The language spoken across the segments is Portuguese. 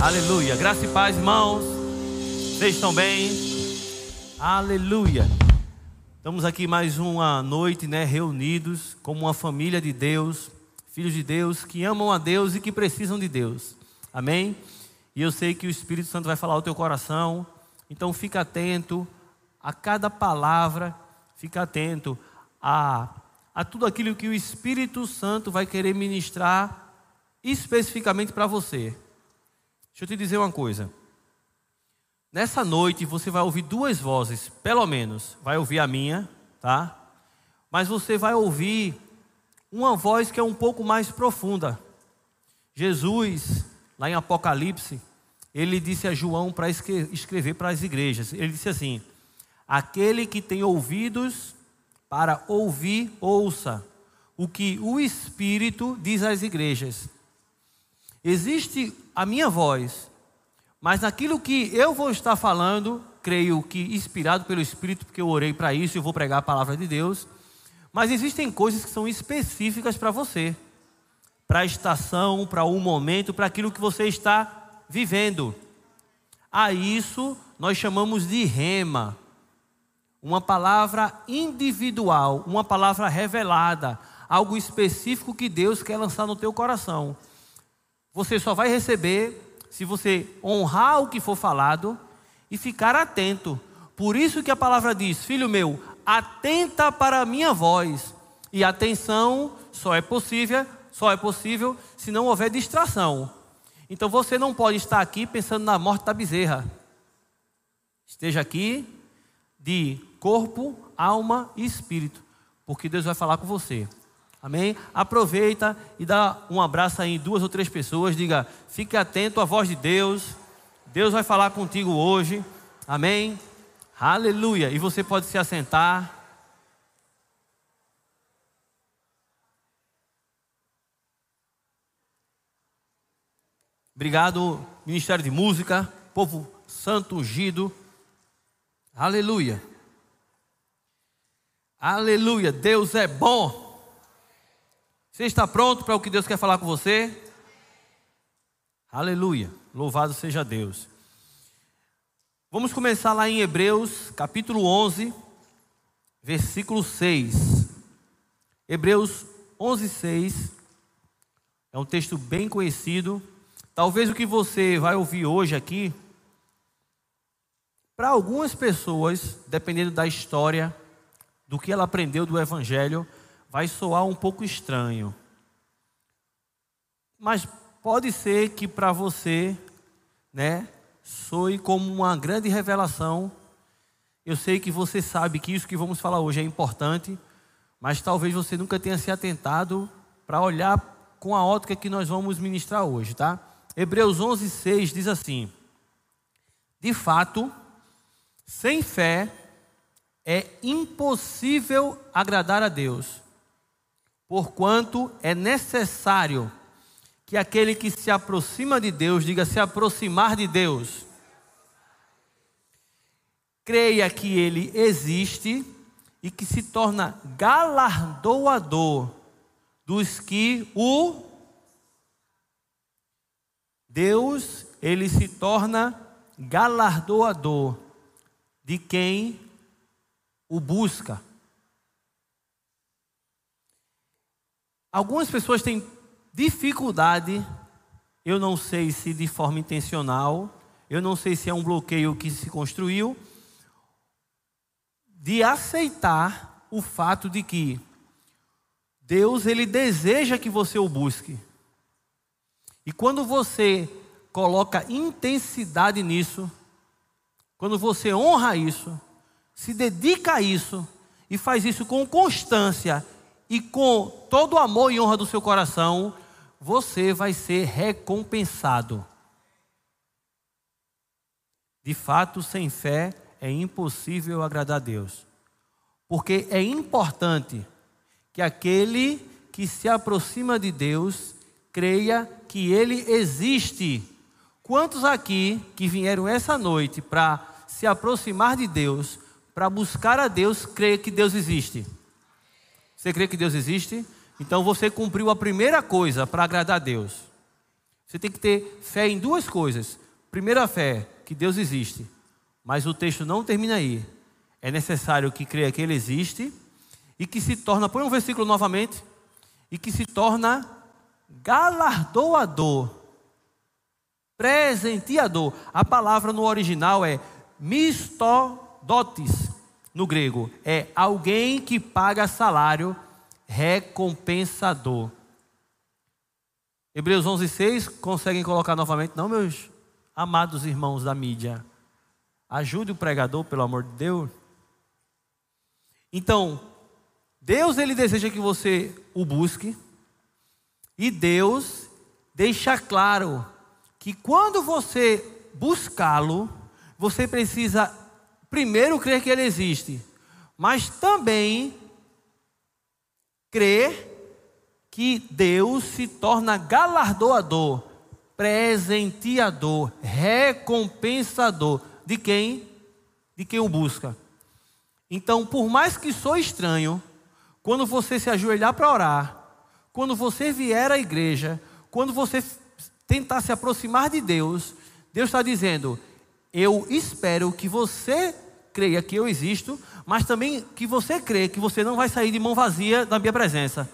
Aleluia. Graça e paz, irmãos. Vocês estão bem? Aleluia. Estamos aqui mais uma noite, né, reunidos como uma família de Deus, filhos de Deus que amam a Deus e que precisam de Deus. Amém? E eu sei que o Espírito Santo vai falar ao teu coração. Então fica atento a cada palavra, fica atento a, a tudo aquilo que o Espírito Santo vai querer ministrar especificamente para você. Deixa eu te dizer uma coisa. Nessa noite você vai ouvir duas vozes, pelo menos. Vai ouvir a minha, tá? Mas você vai ouvir uma voz que é um pouco mais profunda. Jesus, lá em Apocalipse, ele disse a João para escrever para as igrejas. Ele disse assim: Aquele que tem ouvidos para ouvir, ouça o que o Espírito diz às igrejas. Existe a minha voz, mas naquilo que eu vou estar falando, creio que inspirado pelo Espírito, porque eu orei para isso e vou pregar a palavra de Deus. Mas existem coisas que são específicas para você, para a estação, para o momento, para aquilo que você está vivendo. A isso nós chamamos de rema, uma palavra individual, uma palavra revelada, algo específico que Deus quer lançar no teu coração. Você só vai receber se você honrar o que for falado e ficar atento. Por isso que a palavra diz: Filho meu, atenta para a minha voz. E atenção só é possível, só é possível se não houver distração. Então você não pode estar aqui pensando na morte da bezerra. Esteja aqui de corpo, alma e espírito, porque Deus vai falar com você. Amém? Aproveita e dá um abraço aí em duas ou três pessoas. Diga, fique atento à voz de Deus. Deus vai falar contigo hoje. Amém? Aleluia. E você pode se assentar. Obrigado, Ministério de Música, povo santo ungido. Aleluia. Aleluia. Deus é bom. Você está pronto para o que Deus quer falar com você? Aleluia. Louvado seja Deus. Vamos começar lá em Hebreus, capítulo 11, versículo 6. Hebreus 11, 6. É um texto bem conhecido. Talvez o que você vai ouvir hoje aqui, para algumas pessoas, dependendo da história, do que ela aprendeu do Evangelho, vai soar um pouco estranho. Mas pode ser que para você, né, soe como uma grande revelação. Eu sei que você sabe que isso que vamos falar hoje é importante, mas talvez você nunca tenha se atentado para olhar com a ótica que nós vamos ministrar hoje, tá? Hebreus 11:6 diz assim: De fato, sem fé é impossível agradar a Deus porquanto é necessário que aquele que se aproxima de Deus, diga se aproximar de Deus, creia que ele existe e que se torna galardoador dos que o Deus, ele se torna galardoador de quem o busca. Algumas pessoas têm dificuldade, eu não sei se de forma intencional, eu não sei se é um bloqueio que se construiu, de aceitar o fato de que Deus ele deseja que você o busque. E quando você coloca intensidade nisso, quando você honra isso, se dedica a isso e faz isso com constância e com todo o amor e honra do seu coração, você vai ser recompensado. De fato, sem fé é impossível agradar a Deus. Porque é importante que aquele que se aproxima de Deus creia que ele existe. Quantos aqui que vieram essa noite para se aproximar de Deus, para buscar a Deus, creem que Deus existe? Você crê que Deus existe? Então você cumpriu a primeira coisa para agradar a Deus. Você tem que ter fé em duas coisas. Primeira fé, que Deus existe. Mas o texto não termina aí. É necessário que creia que Ele existe e que se torna, põe um versículo novamente, e que se torna galardoador, presenteador. A palavra no original é mistodotes, no grego. É alguém que paga salário recompensador. Hebreus 11:6 conseguem colocar novamente, não, meus amados irmãos da mídia. Ajude o pregador, pelo amor de Deus. Então, Deus ele deseja que você o busque e Deus deixa claro que quando você buscá-lo, você precisa primeiro crer que ele existe, mas também crer que Deus se torna galardoador, presenteador, recompensador de quem? De quem o busca. Então, por mais que sou estranho, quando você se ajoelhar para orar, quando você vier à igreja, quando você tentar se aproximar de Deus, Deus está dizendo: Eu espero que você creia que eu existo, mas também que você crê que você não vai sair de mão vazia da minha presença.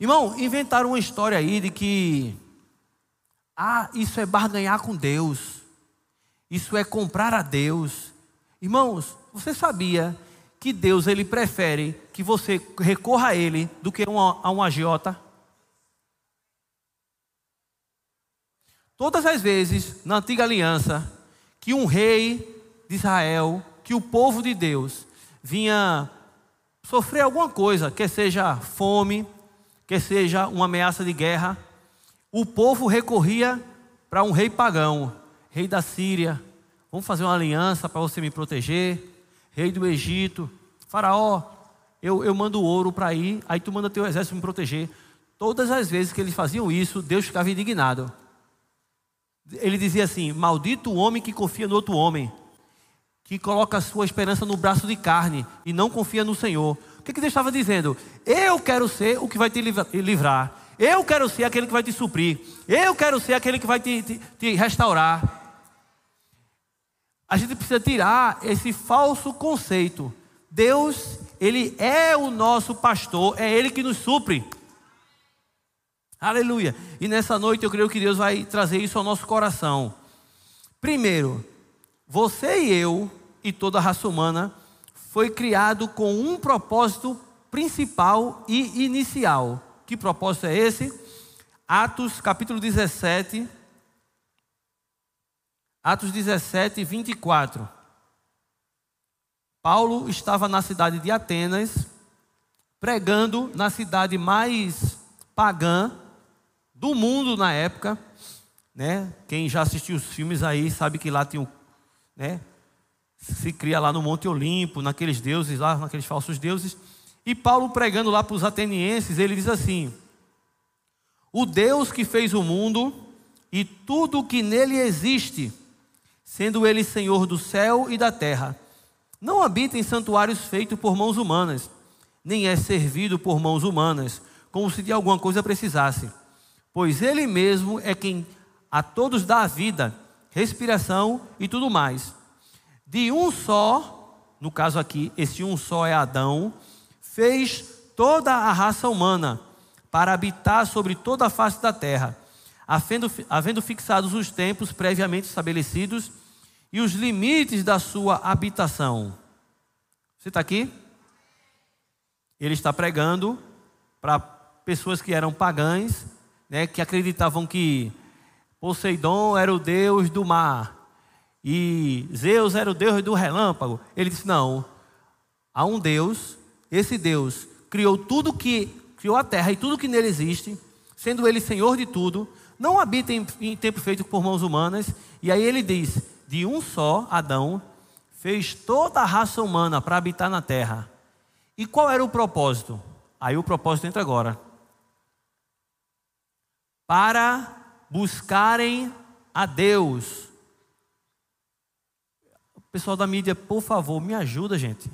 Irmão, inventaram uma história aí de que ah, isso é barganhar com Deus. Isso é comprar a Deus. Irmãos, você sabia que Deus ele prefere que você recorra a Ele do que a um agiota? Todas as vezes na antiga aliança que um rei de Israel, que o povo de Deus vinha sofrer alguma coisa, quer seja fome, quer seja uma ameaça de guerra, o povo recorria para um rei pagão, rei da Síria. Vamos fazer uma aliança para você me proteger. Rei do Egito, Faraó, eu, eu mando ouro para ir, aí tu manda teu exército me proteger. Todas as vezes que eles faziam isso, Deus ficava indignado. Ele dizia assim: Maldito o homem que confia no outro homem, que coloca a sua esperança no braço de carne e não confia no Senhor. O que, que Deus estava dizendo? Eu quero ser o que vai te livrar. Eu quero ser aquele que vai te suprir. Eu quero ser aquele que vai te, te, te restaurar. A gente precisa tirar esse falso conceito. Deus, Ele é o nosso pastor, é Ele que nos supre. Aleluia. E nessa noite eu creio que Deus vai trazer isso ao nosso coração. Primeiro, você e eu e toda a raça humana foi criado com um propósito principal e inicial. Que propósito é esse? Atos capítulo 17, Atos 17, 24. Paulo estava na cidade de Atenas, pregando na cidade mais pagã do mundo na época. Né? Quem já assistiu os filmes aí sabe que lá tinha né? se cria lá no Monte Olimpo, naqueles deuses lá, naqueles falsos deuses. E Paulo pregando lá para os atenienses, ele diz assim: O Deus que fez o mundo e tudo o que nele existe sendo ele Senhor do céu e da terra. Não habita em santuários feitos por mãos humanas, nem é servido por mãos humanas, como se de alguma coisa precisasse, pois ele mesmo é quem a todos dá a vida, respiração e tudo mais. De um só, no caso aqui, esse um só é Adão, fez toda a raça humana para habitar sobre toda a face da terra havendo, havendo fixados os tempos previamente estabelecidos e os limites da sua habitação. Você está aqui? Ele está pregando para pessoas que eram pagãs, né, que acreditavam que Poseidon era o deus do mar e Zeus era o deus do relâmpago. Ele disse: não, há um Deus, esse Deus criou tudo que criou a terra e tudo que nele existe, sendo ele Senhor de tudo, não habita em, em tempo feito por mãos humanas. E aí ele diz: de um só Adão fez toda a raça humana para habitar na terra. E qual era o propósito? Aí o propósito entra agora. Para buscarem a Deus. O pessoal da mídia, por favor, me ajuda, gente.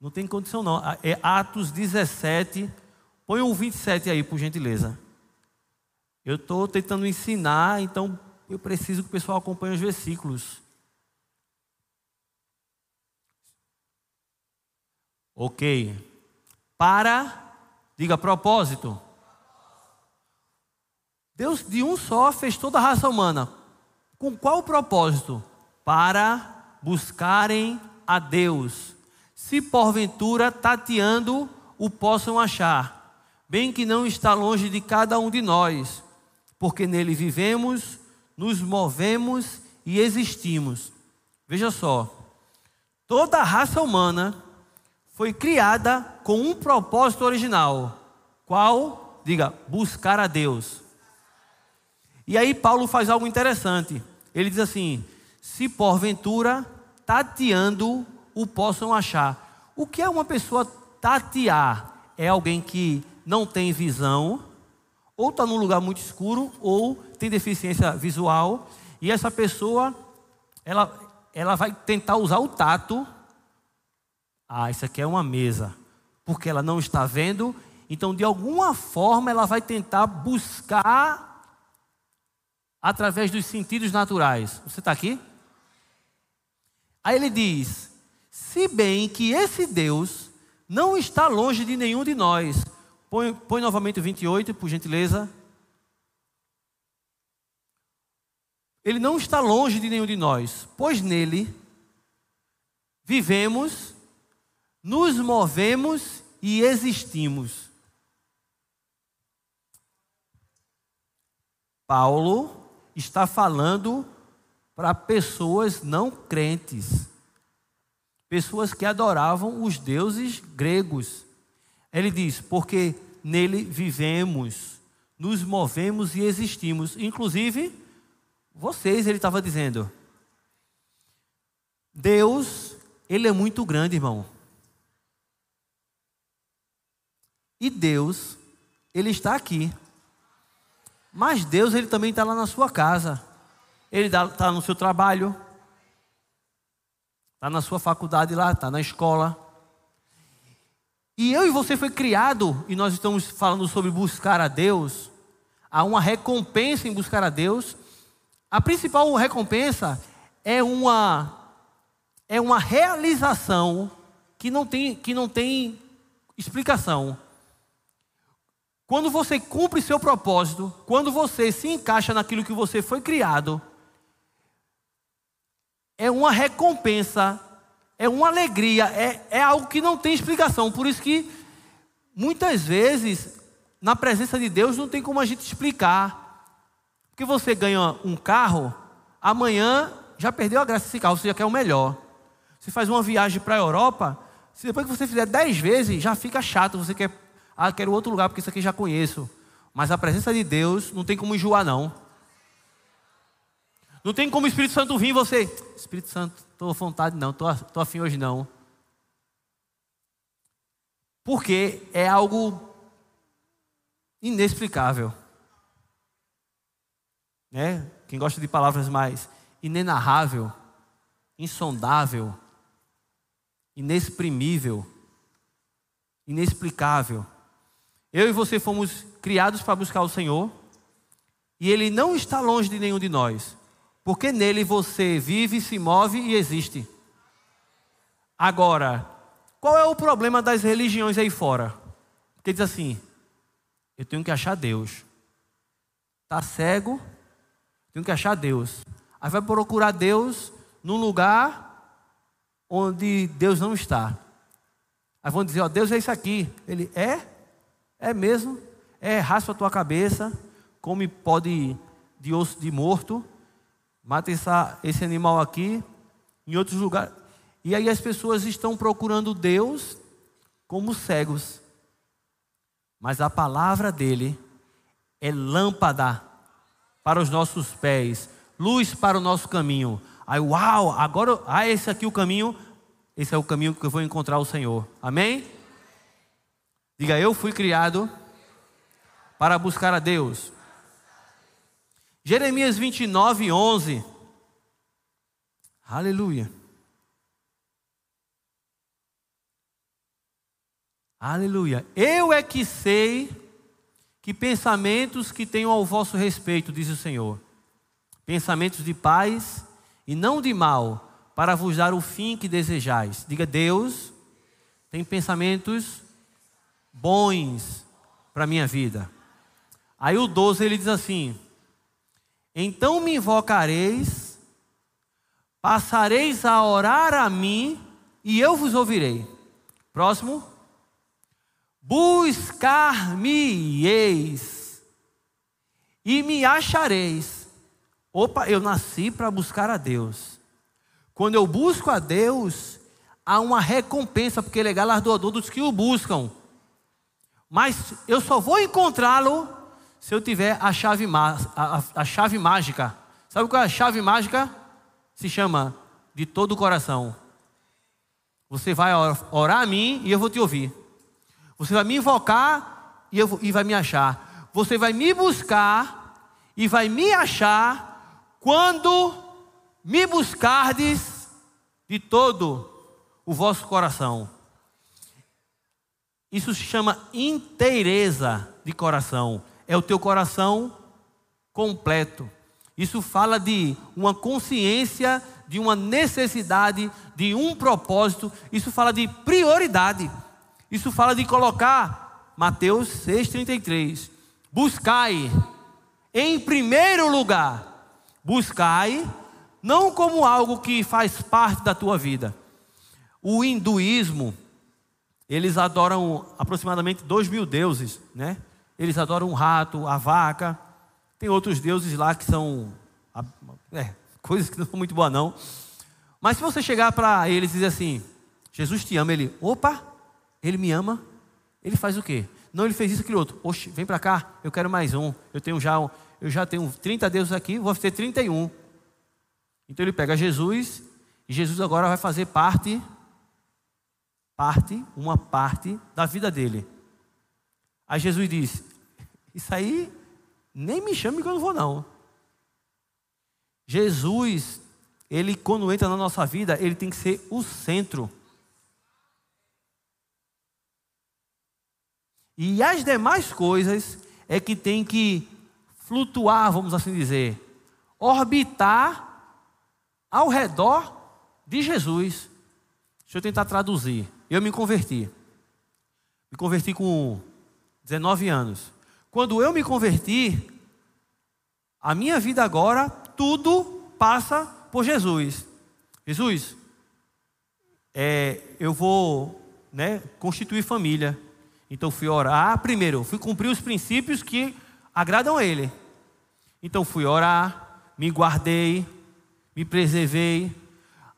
Não tem condição não. É Atos 17. Põe o 27 aí, por gentileza. Eu estou tentando ensinar, então eu preciso que o pessoal acompanhe os versículos. Ok. Para, diga propósito. Deus de um só fez toda a raça humana. Com qual propósito? Para buscarem a Deus. Se porventura tateando o possam achar, bem que não está longe de cada um de nós, porque nele vivemos, nos movemos e existimos. Veja só, toda a raça humana foi criada com um propósito original. Qual? Diga, buscar a Deus. E aí Paulo faz algo interessante. Ele diz assim: se porventura tateando o possam achar. O que é uma pessoa tatear? É alguém que não tem visão, ou está num lugar muito escuro, ou tem deficiência visual, e essa pessoa, ela, ela vai tentar usar o tato. Ah, isso aqui é uma mesa, porque ela não está vendo, então de alguma forma ela vai tentar buscar através dos sentidos naturais. Você está aqui? Aí ele diz: se bem que esse Deus não está longe de nenhum de nós. Põe, põe novamente o 28, por gentileza. Ele não está longe de nenhum de nós, pois nele vivemos, nos movemos e existimos. Paulo está falando para pessoas não crentes, pessoas que adoravam os deuses gregos. Ele diz: porque nele vivemos, nos movemos e existimos. Inclusive, vocês, ele estava dizendo. Deus, ele é muito grande, irmão. E Deus, ele está aqui. Mas Deus, Ele também está lá na sua casa. Ele está no seu trabalho. Está na sua faculdade lá, está na escola. E eu e você foi criado, e nós estamos falando sobre buscar a Deus. Há uma recompensa em buscar a Deus. A principal recompensa é uma é uma realização que não tem que não tem explicação. Quando você cumpre seu propósito, quando você se encaixa naquilo que você foi criado, é uma recompensa, é uma alegria, é, é algo que não tem explicação. Por isso que muitas vezes, na presença de Deus, não tem como a gente explicar. Porque você ganha um carro, amanhã já perdeu a graça desse carro, você já quer o melhor. Você faz uma viagem para a Europa, se depois que você fizer dez vezes, já fica chato, você quer ah, quero outro lugar porque isso aqui já conheço. Mas a presença de Deus não tem como enjoar, não. Não tem como o Espírito Santo vir e você. Espírito Santo, estou à vontade, não, estou afim hoje não. Porque é algo inexplicável. Né? Quem gosta de palavras mais inenarrável, insondável, inexprimível, inexplicável. Eu e você fomos criados para buscar o Senhor, e Ele não está longe de nenhum de nós, porque nele você vive, se move e existe. Agora, qual é o problema das religiões aí fora? Porque diz assim: eu tenho que achar Deus. Está cego, tenho que achar Deus. Aí vai procurar Deus num lugar onde Deus não está. Aí vão dizer: Ó, Deus é isso aqui. Ele é? É mesmo? É, raspa a tua cabeça, come pó de, osso de morto, mata essa, esse animal aqui, em outros lugares. E aí as pessoas estão procurando Deus como cegos. Mas a palavra dele é lâmpada para os nossos pés, luz para o nosso caminho. Aí, uau, agora, ah, esse aqui é o caminho, esse é o caminho que eu vou encontrar o Senhor. Amém? Diga, eu fui criado para buscar a Deus. Jeremias 29, 11. Aleluia. Aleluia. Eu é que sei que pensamentos que tenham ao vosso respeito, diz o Senhor. Pensamentos de paz e não de mal, para vos dar o fim que desejais. Diga, Deus tem pensamentos bons para a minha vida. Aí o 12 ele diz assim: Então me invocareis, passareis a orar a mim, e eu vos ouvirei. Próximo. Buscar-me-eis e me achareis. Opa, eu nasci para buscar a Deus. Quando eu busco a Deus, há uma recompensa, porque ele é galardoador dos que o buscam. Mas eu só vou encontrá-lo se eu tiver a chave, a, a, chave mágica. Sabe qual é a chave mágica? Se chama de todo o coração. Você vai orar a mim e eu vou te ouvir. Você vai me invocar e, eu, e vai me achar. Você vai me buscar e vai me achar quando me buscardes de todo o vosso coração. Isso se chama inteireza de coração. É o teu coração completo. Isso fala de uma consciência, de uma necessidade, de um propósito. Isso fala de prioridade. Isso fala de colocar Mateus 6,33. Buscai em primeiro lugar. Buscai não como algo que faz parte da tua vida. O hinduísmo, eles adoram aproximadamente dois mil deuses, né? Eles adoram o rato, a vaca. Tem outros deuses lá que são é, coisas que não são muito boas não. Mas se você chegar para eles e dizer assim, Jesus te ama, ele, opa, ele me ama, ele faz o quê? Não, ele fez isso, aquele outro. Oxe, vem para cá, eu quero mais um. Eu tenho já, eu já tenho 30 deuses aqui, vou ter 31. Então ele pega Jesus e Jesus agora vai fazer parte parte, uma parte da vida dele. Aí Jesus diz: Isso aí nem me chame que eu não vou não. Jesus, ele quando entra na nossa vida, ele tem que ser o centro. E as demais coisas é que tem que flutuar, vamos assim dizer, orbitar ao redor de Jesus. Deixa eu tentar traduzir. Eu me converti. Me converti com 19 anos. Quando eu me converti, a minha vida agora, tudo passa por Jesus. Jesus, é, eu vou né, constituir família. Então fui orar primeiro, fui cumprir os princípios que agradam a Ele. Então fui orar, me guardei, me preservei.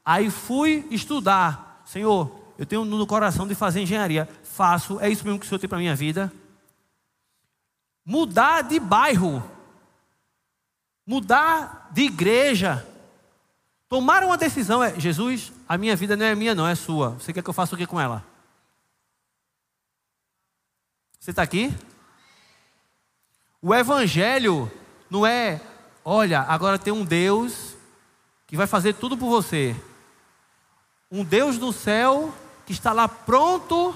Aí fui estudar. Senhor, eu tenho no coração de fazer engenharia. Faço, é isso mesmo que o Senhor tem para a minha vida. Mudar de bairro. Mudar de igreja. Tomar uma decisão é: Jesus, a minha vida não é minha, não, é sua. Você quer que eu faça o que com ela? Você está aqui? O Evangelho não é, olha, agora tem um Deus que vai fazer tudo por você. Um Deus do céu que está lá pronto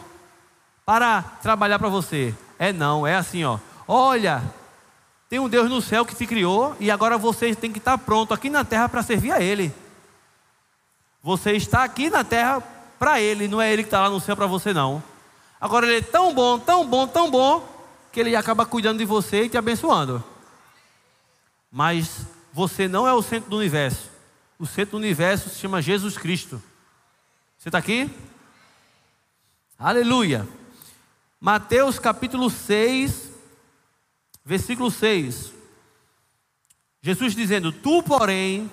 para trabalhar para você. É não, é assim, ó. Olha, tem um Deus no céu que te criou e agora você tem que estar pronto aqui na terra para servir a Ele. Você está aqui na terra para Ele, não é Ele que está lá no céu para você, não. Agora ele é tão bom, tão bom, tão bom, que ele acaba cuidando de você e te abençoando. Mas você não é o centro do universo. O centro do universo se chama Jesus Cristo. Você está aqui? Aleluia. Mateus capítulo 6, versículo 6. Jesus dizendo: Tu, porém,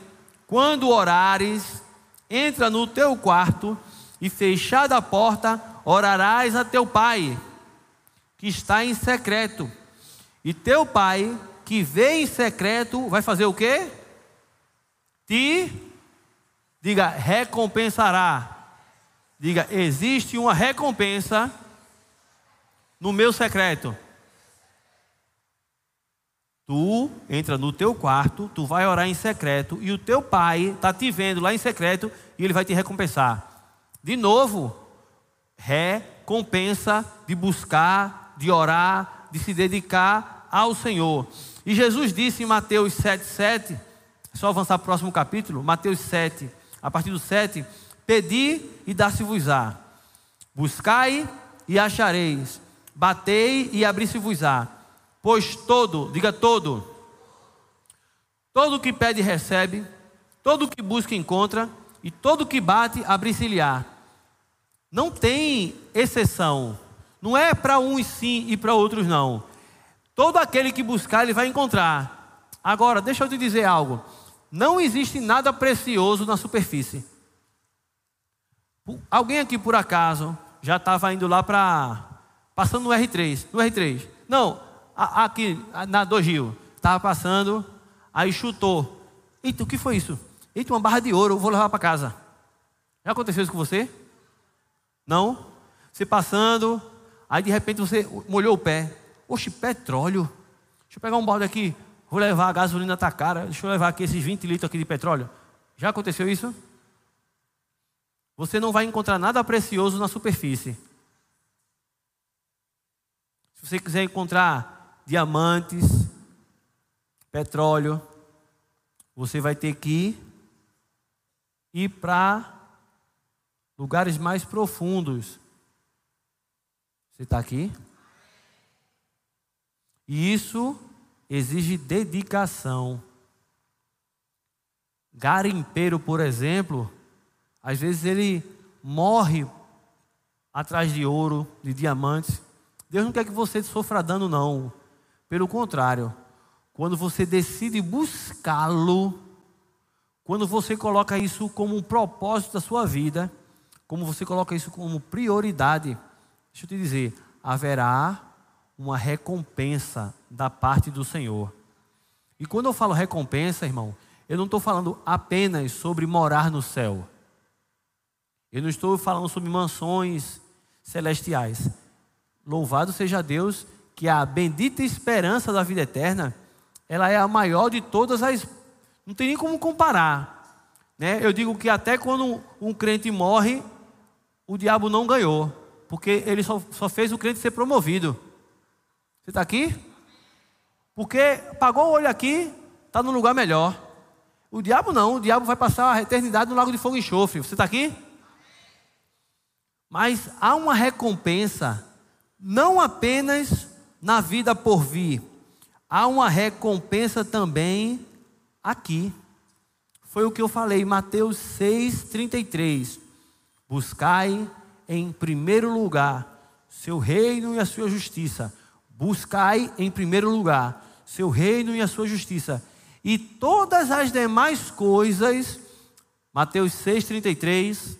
quando orares, entra no teu quarto e fechada a porta, orarás a teu pai, que está em secreto. E teu pai, que vê em secreto, vai fazer o quê? Te, diga, recompensará. Diga, existe uma recompensa no meu secreto. Tu entra no teu quarto, tu vai orar em secreto e o teu pai está te vendo lá em secreto e ele vai te recompensar. De novo, recompensa de buscar, de orar, de se dedicar ao Senhor. E Jesus disse em Mateus 7,7, é só avançar para o próximo capítulo, Mateus 7, a partir do 7, pedi e dar-se-vos-á, buscai e achareis, batei e abri-se-vos-á, pois todo, diga todo, todo que pede recebe, todo que busca encontra, e todo que bate abri-se-lhe-á. Não tem exceção. Não é para uns sim e para outros não. Todo aquele que buscar, ele vai encontrar. Agora, deixa eu te dizer algo. Não existe nada precioso na superfície. Alguém aqui por acaso já estava indo lá para. Passando no R3. No R3. Não, aqui na do Gil. Estava passando, aí chutou. Eita, o que foi isso? Eita, uma barra de ouro, vou levar para casa. Já aconteceu isso com você? Não? Você passando, aí de repente você molhou o pé. Oxe, petróleo. Deixa eu pegar um balde aqui. Vou levar a gasolina tá cara. Deixa eu levar aqui esses 20 litros aqui de petróleo. Já aconteceu isso? Você não vai encontrar nada precioso na superfície. Se você quiser encontrar diamantes, petróleo, você vai ter que ir para lugares mais profundos. Você está aqui? E isso exige dedicação. Garimpeiro, por exemplo, às vezes ele morre atrás de ouro, de diamantes. Deus não quer que você sofra dano, não. Pelo contrário, quando você decide buscá-lo, quando você coloca isso como um propósito da sua vida, como você coloca isso como prioridade, deixa eu te dizer, haverá uma recompensa da parte do Senhor. E quando eu falo recompensa, irmão, eu não estou falando apenas sobre morar no céu. Eu não estou falando sobre mansões celestiais. Louvado seja Deus que a bendita esperança da vida eterna, ela é a maior de todas as não tem nem como comparar. Né? Eu digo que até quando um crente morre, o diabo não ganhou, porque ele só, só fez o crente ser promovido. Você está aqui? Porque pagou o olho aqui, está no lugar melhor. O diabo não, o diabo vai passar a eternidade no lago de fogo e enxofre. Você está aqui? Mas há uma recompensa, não apenas na vida por vir, há uma recompensa também aqui. Foi o que eu falei, Mateus 6,33. Buscai em primeiro lugar seu reino e a sua justiça. Buscai em primeiro lugar seu reino e a sua justiça. E todas as demais coisas, Mateus 6,33.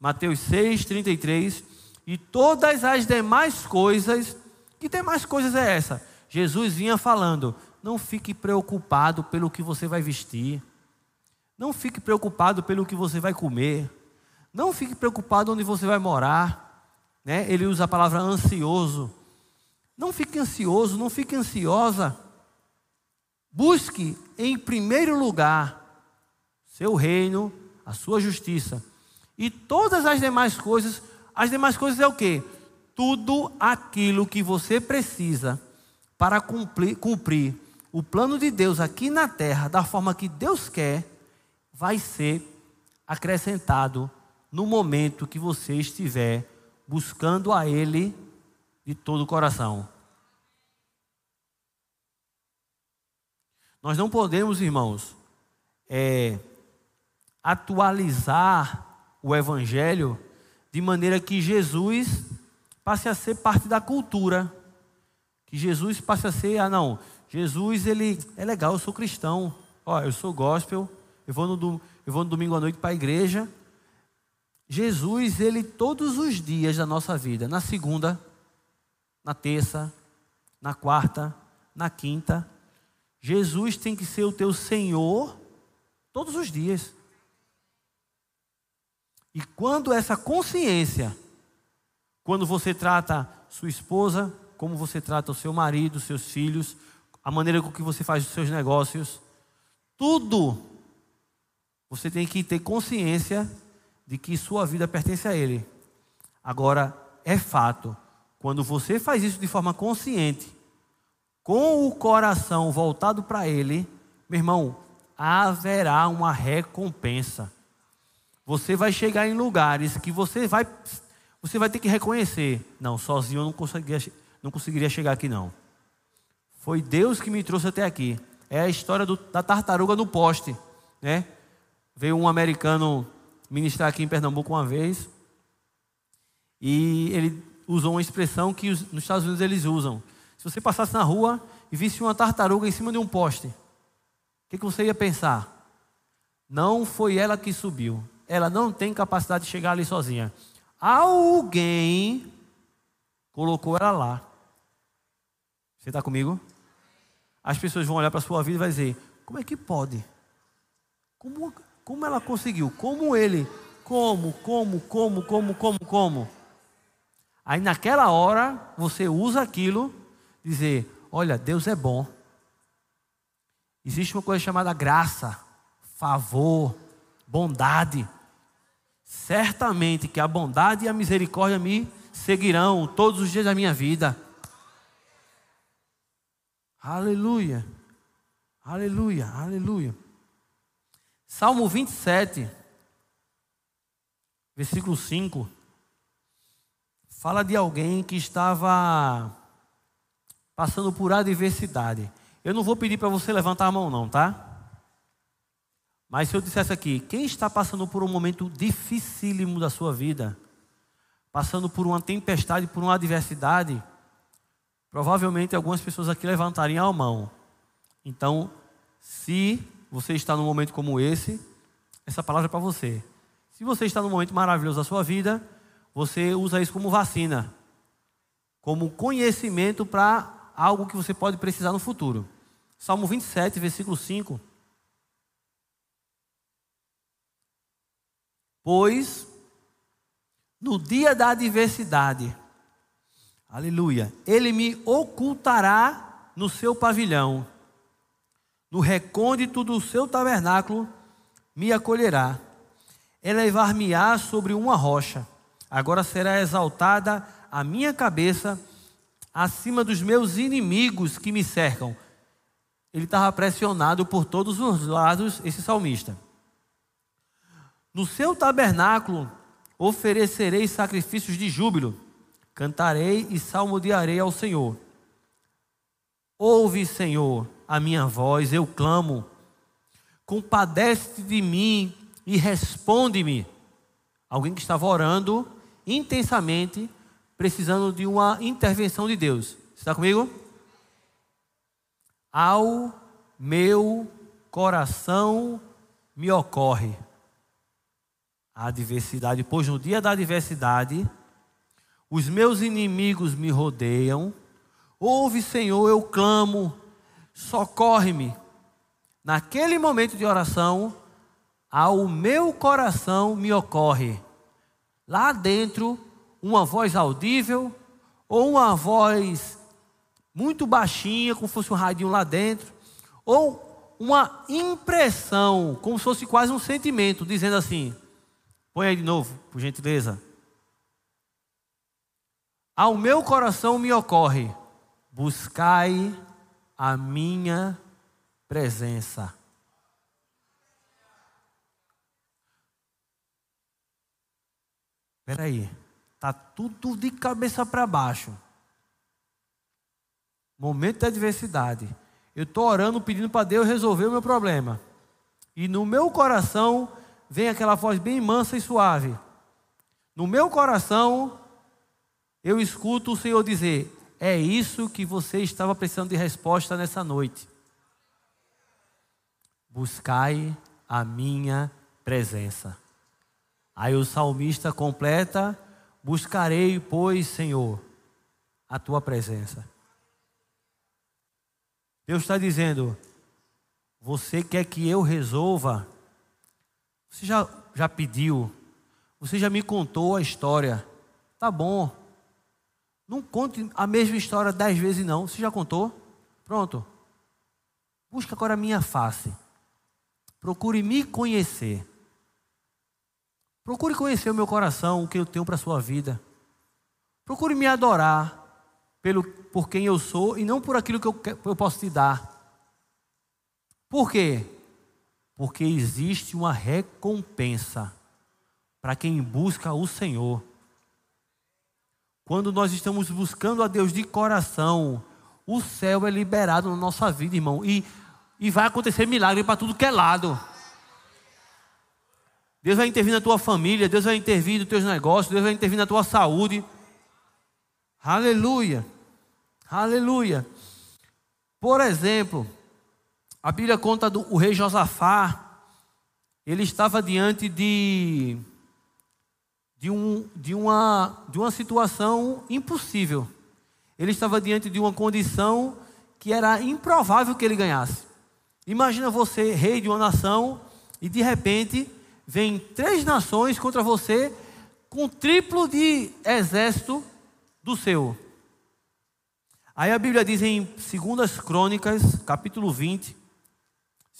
Mateus 6,33. E todas as demais coisas, que demais coisas é essa? Jesus vinha falando não fique preocupado pelo que você vai vestir. Não fique preocupado pelo que você vai comer. Não fique preocupado onde você vai morar. Né? Ele usa a palavra ansioso. Não fique ansioso, não fique ansiosa. Busque em primeiro lugar seu reino, a sua justiça. E todas as demais coisas, as demais coisas é o que? Tudo aquilo que você precisa para cumprir, cumprir o plano de Deus aqui na terra, da forma que Deus quer, vai ser acrescentado no momento que você estiver buscando a Ele de todo o coração. Nós não podemos, irmãos, é, atualizar o Evangelho de maneira que Jesus passe a ser parte da cultura. Que Jesus passe a ser, ah não, Jesus, ele é legal, eu sou cristão. Ó, eu sou gospel, eu vou no, eu vou no domingo à noite para a igreja. Jesus, ele todos os dias da nossa vida, na segunda, na terça, na quarta, na quinta, Jesus tem que ser o teu Senhor todos os dias. E quando essa consciência, quando você trata sua esposa, como você trata o seu marido, seus filhos, a maneira com que você faz os seus negócios, tudo você tem que ter consciência de que sua vida pertence a Ele. Agora, é fato, Quando você faz isso de forma consciente, com o coração voltado para Ele, meu irmão, haverá uma recompensa. Você vai chegar em lugares que você vai, você vai ter que reconhecer. Não, sozinho eu não conseguiria, não conseguiria chegar aqui não. Foi Deus que me trouxe até aqui. É a história do, da tartaruga no poste, né? Veio um americano ministrar aqui em Pernambuco uma vez e ele usou uma expressão que os, nos Estados Unidos eles usam. Se você passasse na rua e visse uma tartaruga em cima de um poste, o que, que você ia pensar? Não foi ela que subiu. Ela não tem capacidade de chegar ali sozinha. Alguém colocou ela lá. Você está comigo? As pessoas vão olhar para a sua vida e vai dizer: como é que pode? Como, como ela conseguiu? Como ele? Como, como, como, como, como, como? Aí naquela hora você usa aquilo, dizer: olha, Deus é bom. Existe uma coisa chamada graça, favor, bondade. Certamente que a bondade e a misericórdia me seguirão todos os dias da minha vida. Aleluia, aleluia, aleluia. Salmo 27, versículo 5 fala de alguém que estava passando por adversidade. Eu não vou pedir para você levantar a mão, não, tá? Mas se eu dissesse aqui, quem está passando por um momento dificílimo da sua vida, passando por uma tempestade, por uma adversidade, provavelmente algumas pessoas aqui levantariam a mão. Então, se você está num momento como esse, essa palavra é para você. Se você está num momento maravilhoso da sua vida, você usa isso como vacina, como conhecimento para algo que você pode precisar no futuro. Salmo 27, versículo 5. Pois no dia da adversidade, aleluia, ele me ocultará no seu pavilhão, no recôndito do seu tabernáculo me acolherá, elevar-me-á sobre uma rocha Agora será exaltada a minha cabeça acima dos meus inimigos que me cercam. Ele estava pressionado por todos os lados, esse salmista. No seu tabernáculo oferecerei sacrifícios de júbilo, cantarei e salmodiarei ao Senhor. Ouve, Senhor, a minha voz, eu clamo. Compadece de mim e responde-me. Alguém que estava orando intensamente precisando de uma intervenção de Deus. Você está comigo? Ao meu coração me ocorre a adversidade, pois no dia da adversidade os meus inimigos me rodeiam. Ouve, Senhor, eu clamo, socorre-me. Naquele momento de oração, ao meu coração me ocorre lá dentro uma voz audível ou uma voz muito baixinha, como fosse um radinho lá dentro, ou uma impressão, como se fosse quase um sentimento, dizendo assim: põe aí de novo, por gentileza. Ao meu coração me ocorre: buscai a minha presença. Espera aí, tá tudo de cabeça para baixo. Momento de adversidade. Eu estou orando, pedindo para Deus resolver o meu problema. E no meu coração vem aquela voz bem mansa e suave. No meu coração, eu escuto o Senhor dizer: É isso que você estava precisando de resposta nessa noite. Buscai a minha presença. Aí o salmista completa: Buscarei, pois, Senhor, a tua presença. Deus está dizendo: Você quer que eu resolva? Você já, já pediu? Você já me contou a história? Tá bom. Não conte a mesma história dez vezes, não. Você já contou? Pronto. Busca agora a minha face. Procure me conhecer. Procure conhecer o meu coração, o que eu tenho para a sua vida. Procure me adorar pelo, por quem eu sou e não por aquilo que eu, eu posso te dar. Por quê? Porque existe uma recompensa para quem busca o Senhor. Quando nós estamos buscando a Deus de coração, o céu é liberado na nossa vida, irmão. E, e vai acontecer milagre para tudo que é lado. Deus vai intervir na tua família, Deus vai intervir nos teus negócios, Deus vai intervir na tua saúde. Aleluia. Aleluia. Por exemplo, a Bíblia conta do rei Josafá. Ele estava diante de, de, um, de, uma, de uma situação impossível. Ele estava diante de uma condição que era improvável que ele ganhasse. Imagina você, rei de uma nação, e de repente vem três nações contra você com triplo de exército do seu. Aí a Bíblia diz em 2 Crônicas, capítulo 20,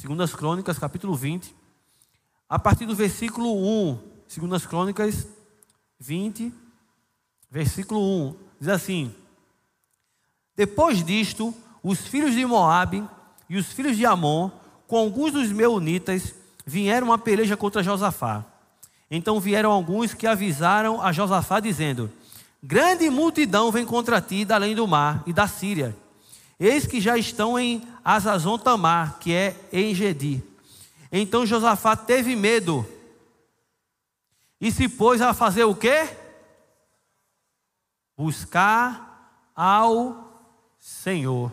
2 Crônicas, capítulo 20, a partir do versículo 1, 2 Crônicas 20, versículo 1, diz assim: Depois disto, os filhos de Moabe e os filhos de Amon, com alguns dos meunitas, vieram a peleja contra Josafá. Então vieram alguns que avisaram a Josafá, dizendo: Grande multidão vem contra ti da além do mar e da Síria. Eis que já estão em Azazon Tamar, que é em Gedi. Então Josafá teve medo e se pôs a fazer o quê? Buscar ao Senhor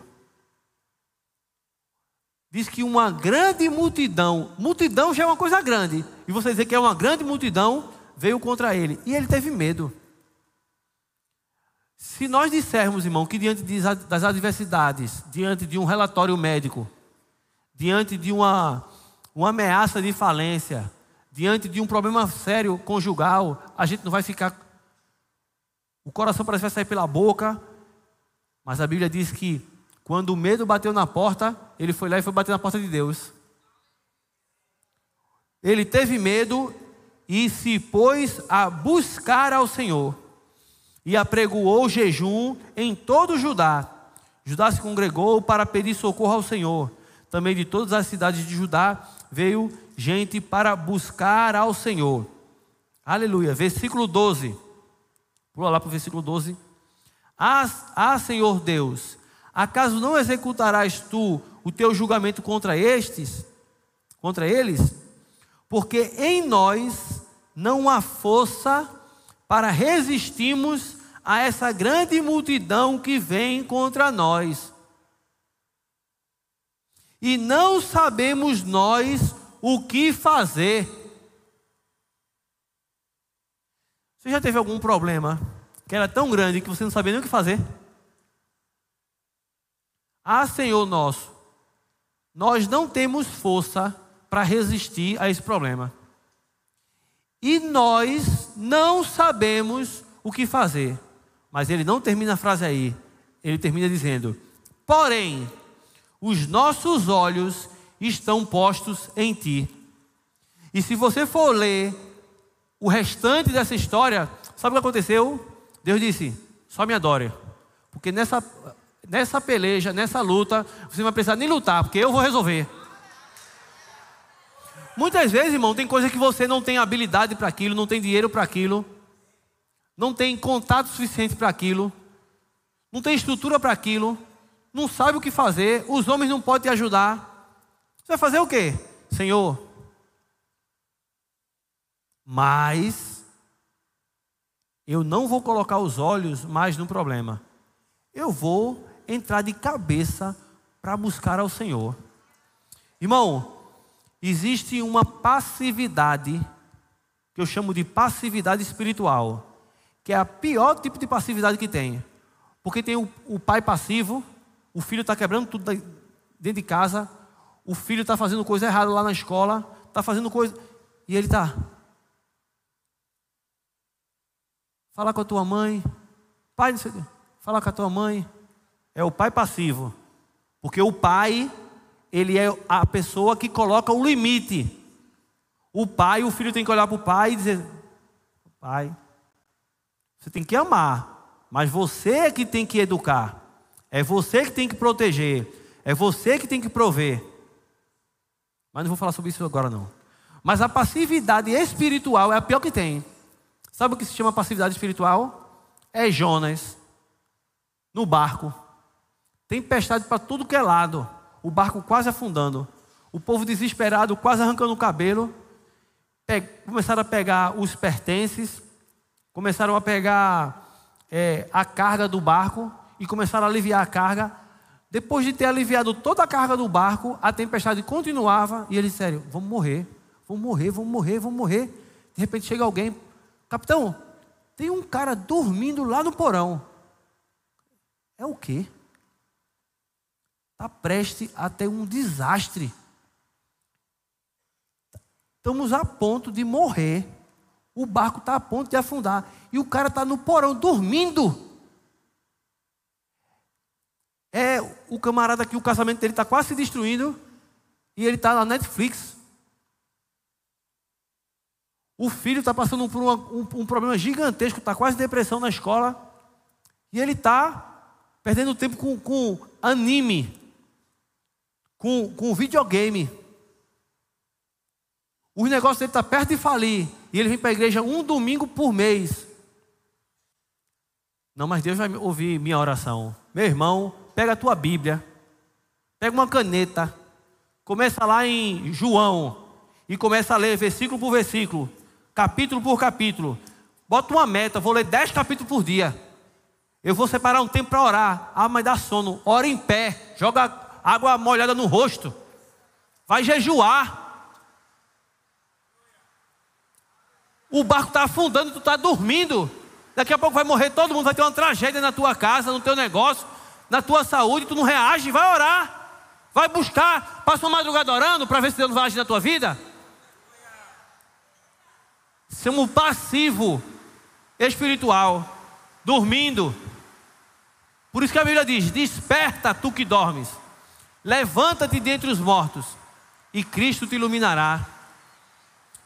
diz que uma grande multidão, multidão já é uma coisa grande, e você dizer que é uma grande multidão, veio contra ele, e ele teve medo. Se nós dissermos, irmão, que diante das adversidades, diante de um relatório médico, diante de uma, uma ameaça de falência, diante de um problema sério conjugal, a gente não vai ficar. O coração parece que vai sair pela boca, mas a Bíblia diz que quando o medo bateu na porta, ele foi lá e foi bater na porta de Deus. Ele teve medo e se pôs a buscar ao Senhor. E apregoou jejum em todo o Judá. Judá se congregou para pedir socorro ao Senhor. Também de todas as cidades de Judá veio gente para buscar ao Senhor. Aleluia. Versículo 12. Pula lá para o versículo 12. Ah, ah, Senhor Deus, Acaso não executarás tu o teu julgamento contra estes, contra eles? Porque em nós não há força para resistirmos a essa grande multidão que vem contra nós. E não sabemos nós o que fazer. Você já teve algum problema que era tão grande que você não sabia nem o que fazer? Ah, Senhor nosso, nós não temos força para resistir a esse problema. E nós não sabemos o que fazer. Mas ele não termina a frase aí. Ele termina dizendo: Porém, os nossos olhos estão postos em ti. E se você for ler o restante dessa história, sabe o que aconteceu? Deus disse: Só me adore. Porque nessa nessa peleja, nessa luta, você não vai precisar nem lutar, porque eu vou resolver. Muitas vezes, irmão, tem coisa que você não tem habilidade para aquilo, não tem dinheiro para aquilo, não tem contato suficiente para aquilo, não tem estrutura para aquilo, não sabe o que fazer, os homens não podem te ajudar. Você vai fazer o quê? Senhor, mas eu não vou colocar os olhos mais no problema. Eu vou entrar de cabeça para buscar ao Senhor. Irmão, existe uma passividade, que eu chamo de passividade espiritual, que é a pior tipo de passividade que tem. Porque tem o, o pai passivo, o filho está quebrando tudo dentro de casa, o filho está fazendo coisa errada lá na escola, está fazendo coisa. E ele está. Fala com a tua mãe. Pai, não sei, fala com a tua mãe é o pai passivo. Porque o pai, ele é a pessoa que coloca o limite. O pai, o filho tem que olhar para o pai e dizer: Pai, você tem que amar, Mas você é que tem que educar. É você que tem que proteger. É você que tem que prover. Mas não vou falar sobre isso agora não. Mas a passividade espiritual é a pior que tem. Sabe o que se chama passividade espiritual? É Jonas no barco. Tempestade para tudo que é lado. O barco quase afundando. O povo desesperado, quase arrancando o cabelo. Começaram a pegar os pertences. Começaram a pegar é, a carga do barco. E começaram a aliviar a carga. Depois de ter aliviado toda a carga do barco, a tempestade continuava. E eles disseram: Vamos morrer. Vamos morrer, vamos morrer, vamos morrer. De repente chega alguém, capitão, tem um cara dormindo lá no porão. É o quê? Está prestes a ter um desastre. Estamos a ponto de morrer. O barco está a ponto de afundar. E o cara está no porão dormindo. É o camarada que o casamento dele está quase se destruindo. E ele está na Netflix. O filho está passando por uma, um, um, problema gigantesco, está quase depressão na escola. E ele está perdendo tempo com, com anime, com, com videogame. O negócio dele está perto de falir. E ele vem para a igreja um domingo por mês. Não, mas Deus vai ouvir minha oração. Meu irmão, pega a tua Bíblia, pega uma caneta, começa lá em João e começa a ler versículo por versículo capítulo por capítulo. Bota uma meta, vou ler dez capítulos por dia. Eu vou separar um tempo para orar. Ah, mas dá sono. Ora em pé. Joga água molhada no rosto. Vai jejuar. O barco está afundando, tu está dormindo. Daqui a pouco vai morrer todo mundo, vai ter uma tragédia na tua casa, no teu negócio, na tua saúde, tu não reage, vai orar. Vai buscar, passa uma madrugada orando para ver se Deus vai agir na tua vida. Somos passivo espiritual, dormindo. Por isso que a Bíblia diz: Desperta tu que dormes, levanta-te dentre os mortos, e Cristo te iluminará.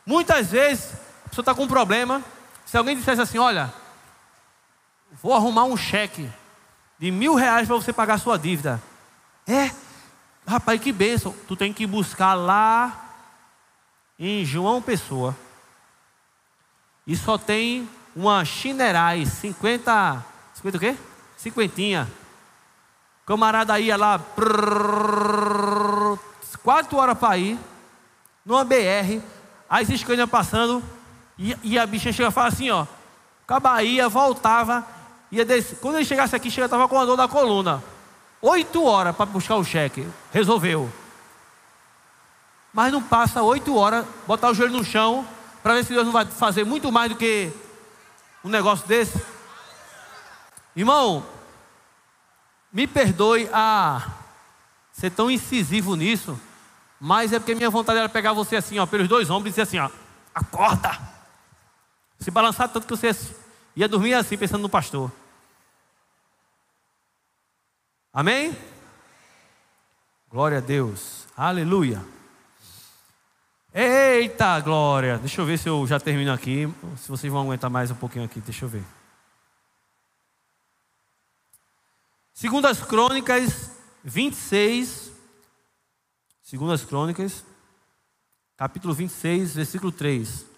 Muitas vezes a pessoa está com um problema. Se alguém dissesse assim: Olha, vou arrumar um cheque de mil reais para você pagar a sua dívida. É, rapaz, que bênção. Tu tem que buscar lá em João Pessoa. E só tem uma Chinerais, 50. 50 o quê? Cinquentinha. Camarada ia lá, prrr, quatro horas para ir, numa BR, as escanas passando, e, e, a bicha chega e fala assim, ó. Cabaía, voltava, ia descer. Quando ele chegasse aqui, chega, estava com a dor da coluna. Oito horas para buscar o cheque. Resolveu. Mas não passa oito horas, botar o joelho no chão, para ver se Deus não vai fazer muito mais do que um negócio desse. Irmão, me perdoe a ser tão incisivo nisso, mas é porque minha vontade era pegar você assim, ó, pelos dois ombros e dizer assim, ó, acorda. Se balançar tanto que você ia dormir assim, pensando no pastor. Amém? Glória a Deus. Aleluia. Eita glória! Deixa eu ver se eu já termino aqui. Se vocês vão aguentar mais um pouquinho aqui, deixa eu ver. Segundo as Crônicas 26. Segundo as Crônicas, capítulo 26, versículo 3.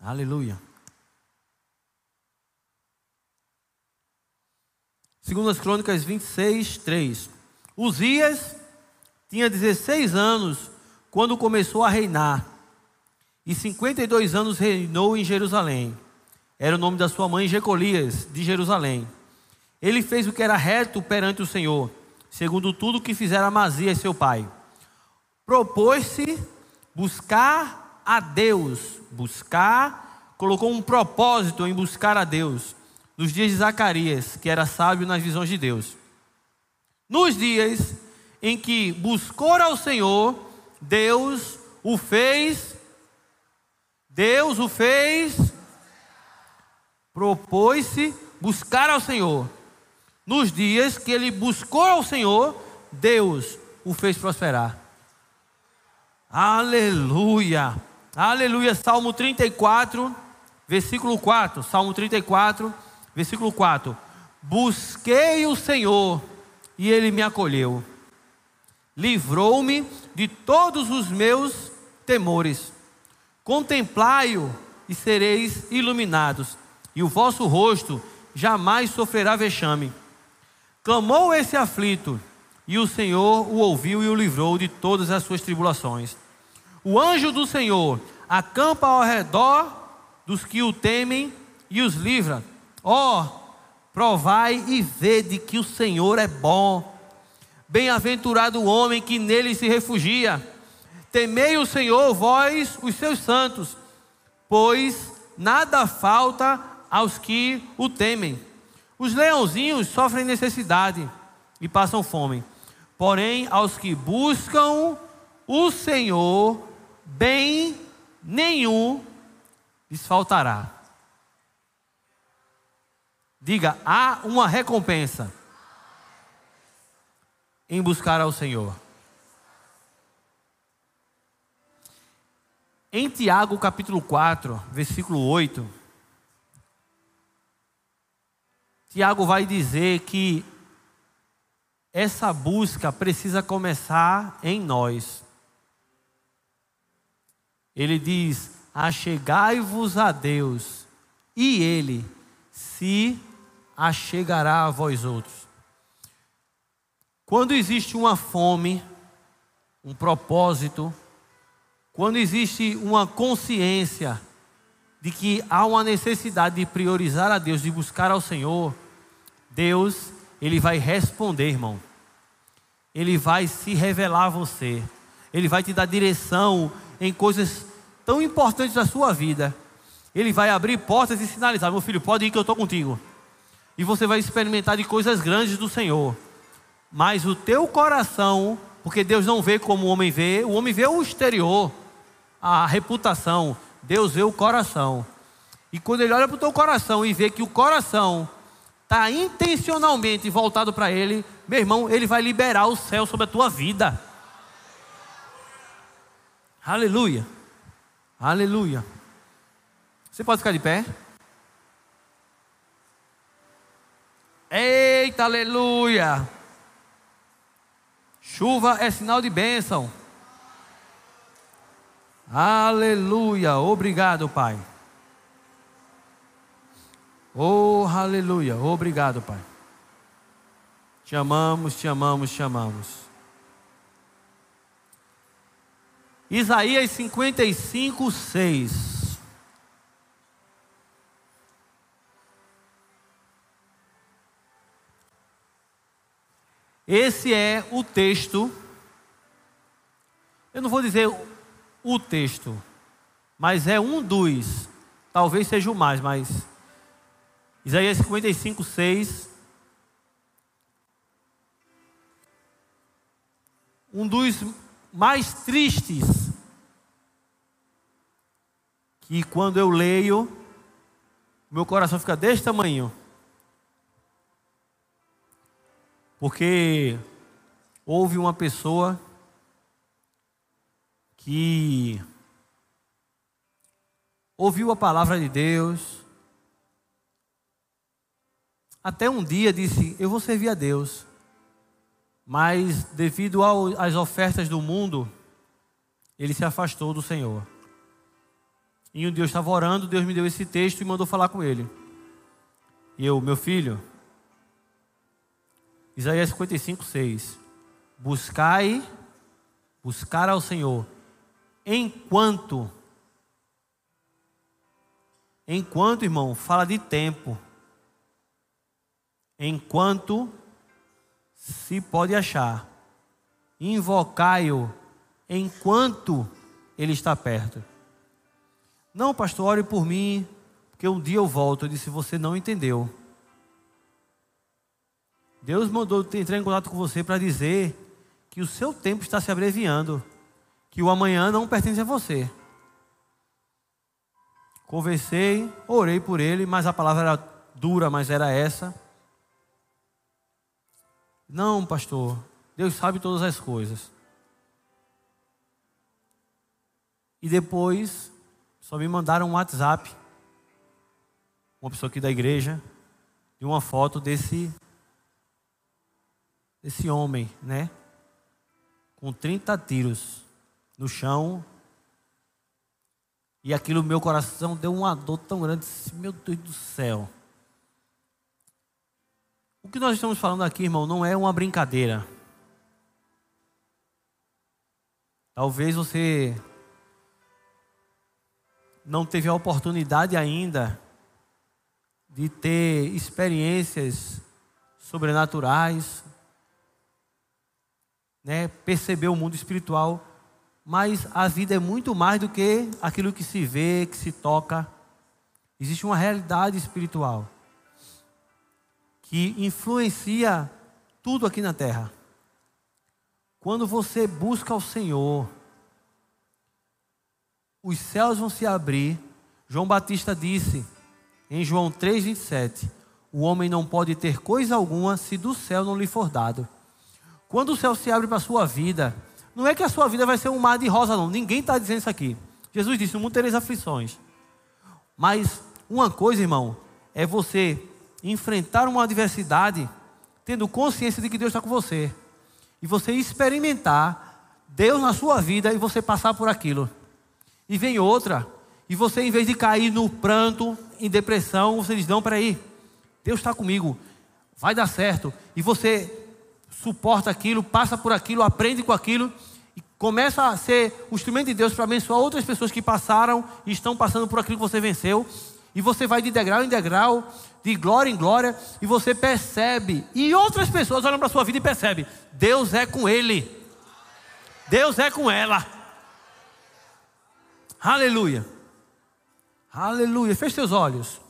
Aleluia. Segundo as Crônicas 26, 3. Uzias tinha 16 anos quando começou a reinar, e 52 anos reinou em Jerusalém. Era o nome da sua mãe Jecolias, de Jerusalém. Ele fez o que era reto perante o Senhor, segundo tudo que fizera Amazias, seu pai. Propôs-se buscar a Deus, buscar, colocou um propósito em buscar a Deus nos dias de Zacarias, que era sábio nas visões de Deus. Nos dias em que buscou ao Senhor, Deus o fez, Deus o fez, propôs-se buscar ao Senhor. Nos dias que ele buscou ao Senhor, Deus o fez prosperar. Aleluia. Aleluia. Salmo 34, versículo 4. Salmo 34, versículo 4. Busquei o Senhor e ele me acolheu. Livrou-me de todos os meus temores. Contemplai-o e sereis iluminados, e o vosso rosto jamais sofrerá vexame. Clamou esse aflito, e o Senhor o ouviu e o livrou de todas as suas tribulações. O anjo do Senhor acampa ao redor dos que o temem e os livra. Ó, oh, provai e vede que o Senhor é bom. Bem-aventurado o homem que nele se refugia. Temei o Senhor, vós, os seus santos, pois nada falta aos que o temem. Os leãozinhos sofrem necessidade e passam fome, porém, aos que buscam o Senhor, bem nenhum lhes faltará. Diga, há uma recompensa em buscar ao Senhor. Em Tiago capítulo 4, versículo 8, Tiago vai dizer que essa busca precisa começar em nós. Ele diz: Achegai-vos a Deus, e Ele se achegará a vós outros. Quando existe uma fome, um propósito, quando existe uma consciência de que há uma necessidade de priorizar a Deus, de buscar ao Senhor, Deus, Ele vai responder, irmão. Ele vai se revelar a você. Ele vai te dar direção em coisas tão importantes da sua vida. Ele vai abrir portas e sinalizar: meu filho, pode ir que eu estou contigo. E você vai experimentar de coisas grandes do Senhor. Mas o teu coração, porque Deus não vê como o homem vê, o homem vê o exterior a reputação, Deus vê o coração. E quando Ele olha para o teu coração e vê que o coração está intencionalmente voltado para Ele, meu irmão, Ele vai liberar o céu sobre a tua vida. Aleluia. Aleluia. Você pode ficar de pé? Eita, aleluia. Chuva é sinal de bênção. Aleluia. Obrigado, Pai. Oh, aleluia. Obrigado, Pai. Te amamos, te amamos, te amamos. Isaías 55, 6. Esse é o texto. Eu não vou dizer o texto, mas é um dos, talvez seja o mais, mas Isaías 55, 6. Um dos mais tristes, que quando eu leio, meu coração fica desse tamanho. Porque houve uma pessoa que ouviu a palavra de Deus, até um dia disse: Eu vou servir a Deus, mas devido às ofertas do mundo, ele se afastou do Senhor. E um dia eu estava orando, Deus me deu esse texto e mandou falar com ele. E eu, meu filho, Isaías 55, 6. Buscai, buscar ao Senhor enquanto. Enquanto, irmão, fala de tempo. Enquanto se pode achar. Invocai-o enquanto ele está perto. Não, pastor, ore por mim, porque um dia eu volto. Eu disse: Você não entendeu. Deus mandou entrar em contato com você para dizer que o seu tempo está se abreviando que o amanhã não pertence a você. Conversei, orei por ele, mas a palavra era dura, mas era essa. Não, pastor, Deus sabe todas as coisas. E depois só me mandaram um WhatsApp, uma pessoa aqui da igreja, de uma foto desse desse homem, né? Com 30 tiros no chão. E aquilo meu coração deu uma dor tão grande, meu Deus do céu. O que nós estamos falando aqui, irmão, não é uma brincadeira. Talvez você não teve a oportunidade ainda de ter experiências sobrenaturais, né, perceber o mundo espiritual, mas a vida é muito mais do que aquilo que se vê, que se toca. Existe uma realidade espiritual que influencia tudo aqui na terra. Quando você busca o Senhor, os céus vão se abrir. João Batista disse em João 3,27: O homem não pode ter coisa alguma se do céu não lhe for dado. Quando o céu se abre para a sua vida, não é que a sua vida vai ser um mar de rosa, não. Ninguém está dizendo isso aqui. Jesus disse: No mundo tereis aflições. Mas uma coisa, irmão, é você enfrentar uma adversidade tendo consciência de que Deus está com você. E você experimentar Deus na sua vida e você passar por aquilo. E vem outra, e você, em vez de cair no pranto, em depressão, você diz: Não, peraí, Deus está comigo, vai dar certo. E você suporta aquilo, passa por aquilo, aprende com aquilo e começa a ser o instrumento de Deus para abençoar outras pessoas que passaram e estão passando por aquilo que você venceu. E você vai de degrau em degrau, de glória em glória, e você percebe, e outras pessoas olham para a sua vida e percebem: Deus é com ele, Deus é com ela. Aleluia, aleluia. Feche seus olhos.